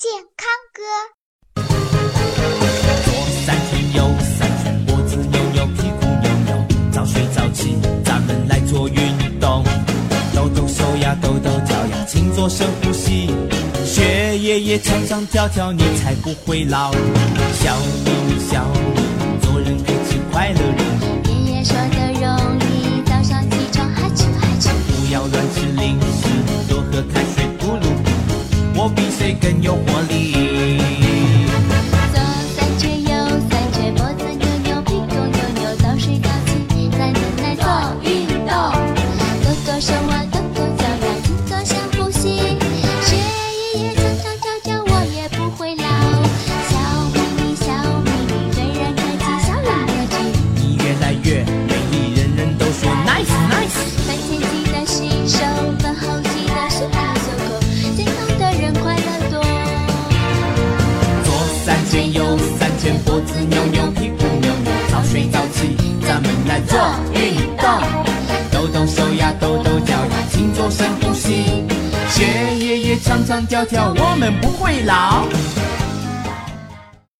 健康歌。左三圈，右三圈，脖子扭扭，屁股扭扭，早睡早起，咱们来做运动。抖抖手呀，抖抖脚呀，勤做深呼吸，学爷爷唱唱跳跳，你才不会老。小咪咪，小咪咪，做人开心快乐人，爷爷说的容易，早上起床哈啾哈啾。不要乱吃零食，我比谁更有活力。三圈，右三圈，脖子扭扭，屁股扭扭，早睡早起，咱们来做运动。抖抖手呀，抖抖脚呀，勤做深呼吸，学爷爷唱唱跳跳，我们不会老。